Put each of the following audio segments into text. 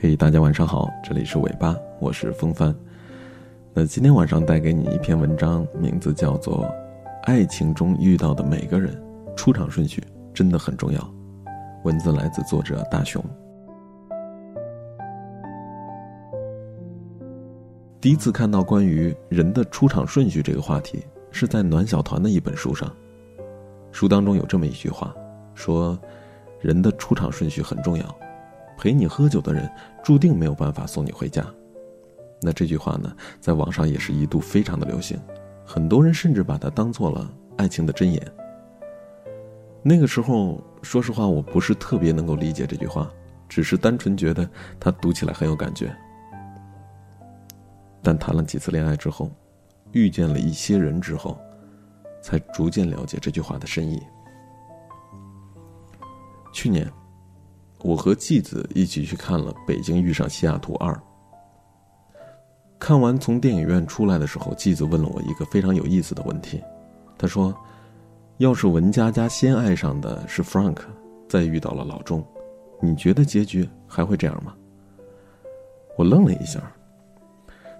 嘿，大家晚上好，这里是尾巴，我是风帆。那今天晚上带给你一篇文章，名字叫做《爱情中遇到的每个人出场顺序真的很重要》。文字来自作者大熊。第一次看到关于人的出场顺序这个话题，是在暖小团的一本书上。书当中有这么一句话，说：“人的出场顺序很重要。”陪你喝酒的人，注定没有办法送你回家。那这句话呢，在网上也是一度非常的流行，很多人甚至把它当做了爱情的箴言。那个时候，说实话，我不是特别能够理解这句话，只是单纯觉得它读起来很有感觉。但谈了几次恋爱之后，遇见了一些人之后，才逐渐了解这句话的深意。去年。我和继子一起去看了《北京遇上西雅图二》。看完从电影院出来的时候，继子问了我一个非常有意思的问题，他说：“要是文佳佳先爱上的是 Frank，再遇到了老钟，你觉得结局还会这样吗？”我愣了一下。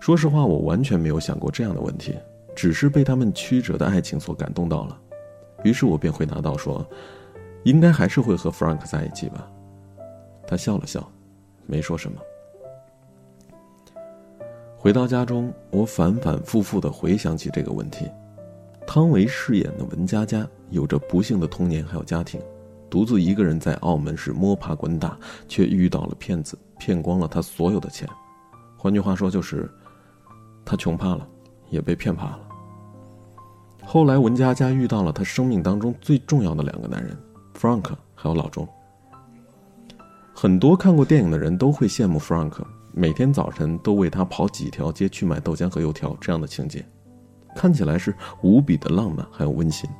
说实话，我完全没有想过这样的问题，只是被他们曲折的爱情所感动到了。于是我便回答道：“说，应该还是会和 Frank 在一起吧。”他笑了笑，没说什么。回到家中，我反反复复的回想起这个问题。汤唯饰演的文佳佳有着不幸的童年，还有家庭，独自一个人在澳门是摸爬滚打，却遇到了骗子，骗光了他所有的钱。换句话说，就是他穷怕了，也被骗怕了。后来，文佳佳遇到了她生命当中最重要的两个男人，Frank 还有老钟。很多看过电影的人都会羡慕 Frank，每天早晨都为他跑几条街去买豆浆和油条这样的情节，看起来是无比的浪漫还有温馨。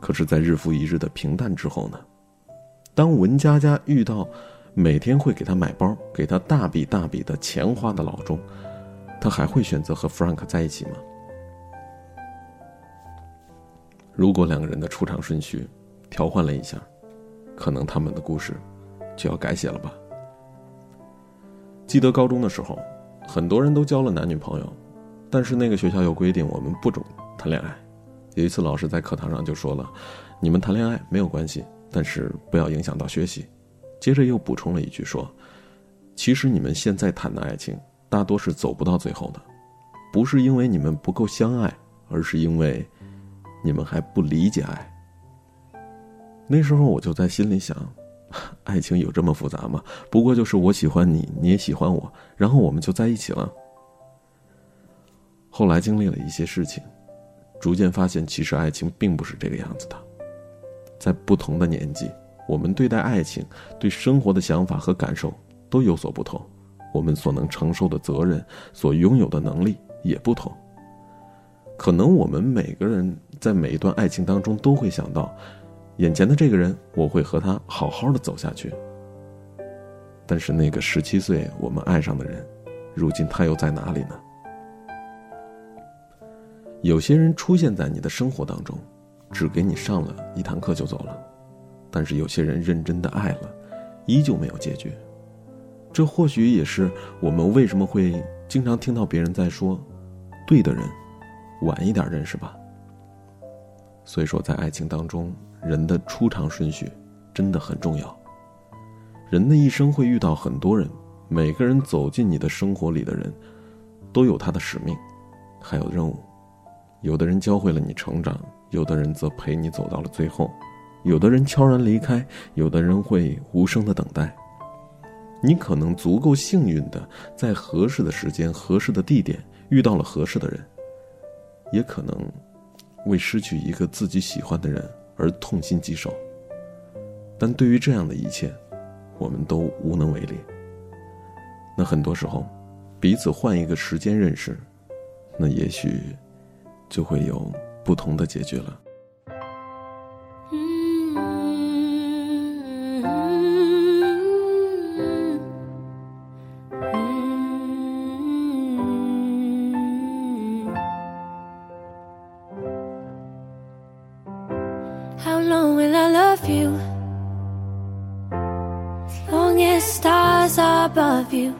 可是，在日复一日的平淡之后呢？当文佳佳遇到每天会给他买包、给他大笔大笔的钱花的老钟，他还会选择和 Frank 在一起吗？如果两个人的出场顺序调换了一下，可能他们的故事。就要改写了吧。记得高中的时候，很多人都交了男女朋友，但是那个学校有规定，我们不准谈恋爱。有一次，老师在课堂上就说了：“你们谈恋爱没有关系，但是不要影响到学习。”接着又补充了一句说：“其实你们现在谈的爱情，大多是走不到最后的，不是因为你们不够相爱，而是因为你们还不理解爱。”那时候我就在心里想。爱情有这么复杂吗？不过就是我喜欢你，你也喜欢我，然后我们就在一起了。后来经历了一些事情，逐渐发现，其实爱情并不是这个样子的。在不同的年纪，我们对待爱情、对生活的想法和感受都有所不同，我们所能承受的责任、所拥有的能力也不同。可能我们每个人在每一段爱情当中都会想到。眼前的这个人，我会和他好好的走下去。但是那个十七岁我们爱上的人，如今他又在哪里呢？有些人出现在你的生活当中，只给你上了一堂课就走了；但是有些人认真的爱了，依旧没有结局。这或许也是我们为什么会经常听到别人在说：“对的人，晚一点认识吧。”所以说，在爱情当中。人的出场顺序真的很重要。人的一生会遇到很多人，每个人走进你的生活里的人，都有他的使命，还有任务。有的人教会了你成长，有的人则陪你走到了最后，有的人悄然离开，有的人会无声的等待。你可能足够幸运的，在合适的时间、合适的地点遇到了合适的人，也可能为失去一个自己喜欢的人。而痛心疾首，但对于这样的一切，我们都无能为力。那很多时候，彼此换一个时间认识，那也许就会有不同的结局了。Above you.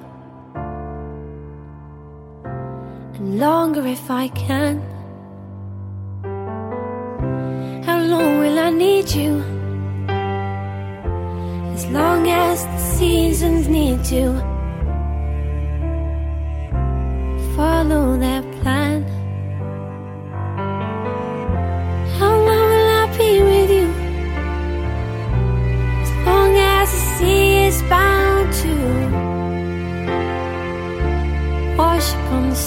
And longer if I can. How long will I need you? As long as the seasons need to follow their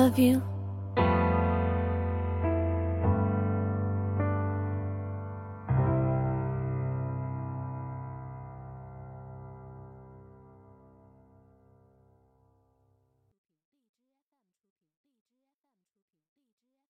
love you.